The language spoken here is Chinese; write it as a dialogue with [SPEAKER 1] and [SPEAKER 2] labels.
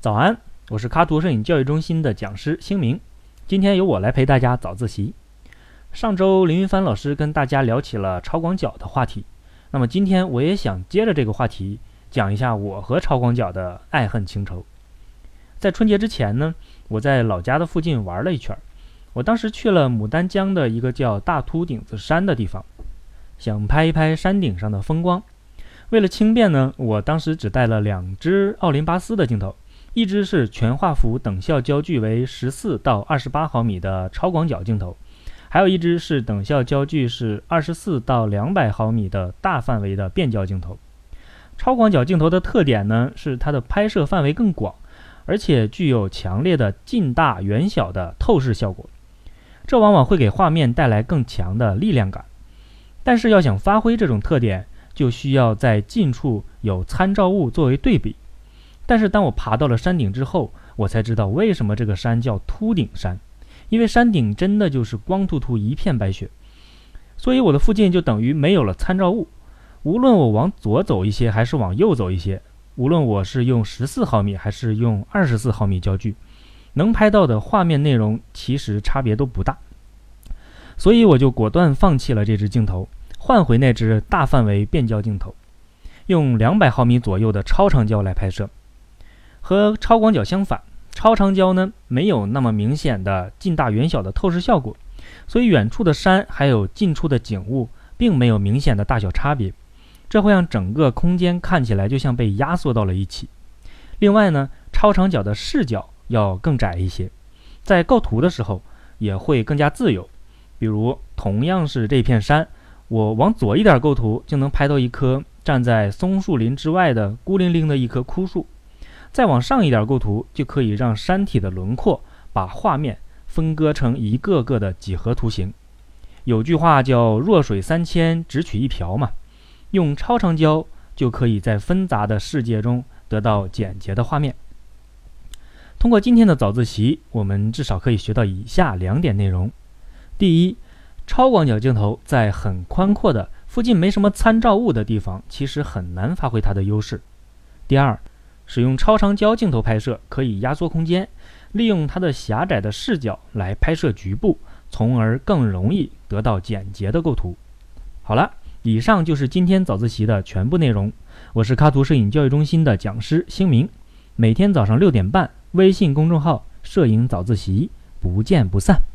[SPEAKER 1] 早安，我是卡图摄影教育中心的讲师星明，今天由我来陪大家早自习。上周林云帆老师跟大家聊起了超广角的话题，那么今天我也想接着这个话题讲一下我和超广角的爱恨情仇。在春节之前呢，我在老家的附近玩了一圈，我当时去了牡丹江的一个叫大秃顶子山的地方，想拍一拍山顶上的风光。为了轻便呢，我当时只带了两只奥林巴斯的镜头。一支是全画幅等效焦距为十四到二十八毫米的超广角镜头，还有一支是等效焦距是二十四到两百毫米的大范围的变焦镜头。超广角镜头的特点呢，是它的拍摄范围更广，而且具有强烈的近大远小的透视效果，这往往会给画面带来更强的力量感。但是要想发挥这种特点，就需要在近处有参照物作为对比。但是当我爬到了山顶之后，我才知道为什么这个山叫秃顶山，因为山顶真的就是光秃秃一片白雪，所以我的附近就等于没有了参照物。无论我往左走一些还是往右走一些，无论我是用十四毫米还是用二十四毫米焦距，能拍到的画面内容其实差别都不大。所以我就果断放弃了这支镜头，换回那只大范围变焦镜头，用两百毫米左右的超长焦来拍摄。和超广角相反，超长焦呢没有那么明显的近大远小的透视效果，所以远处的山还有近处的景物并没有明显的大小差别，这会让整个空间看起来就像被压缩到了一起。另外呢，超长角的视角要更窄一些，在构图的时候也会更加自由。比如同样是这片山，我往左一点构图就能拍到一棵站在松树林之外的孤零零的一棵枯树。再往上一点构图，就可以让山体的轮廓把画面分割成一个个的几何图形。有句话叫“弱水三千，只取一瓢”嘛，用超长焦就可以在纷杂的世界中得到简洁的画面。通过今天的早自习，我们至少可以学到以下两点内容：第一，超广角镜头在很宽阔的附近没什么参照物的地方，其实很难发挥它的优势；第二。使用超长焦镜头拍摄可以压缩空间，利用它的狭窄的视角来拍摄局部，从而更容易得到简洁的构图。好了，以上就是今天早自习的全部内容。我是卡图摄影教育中心的讲师星明，每天早上六点半，微信公众号“摄影早自习”，不见不散。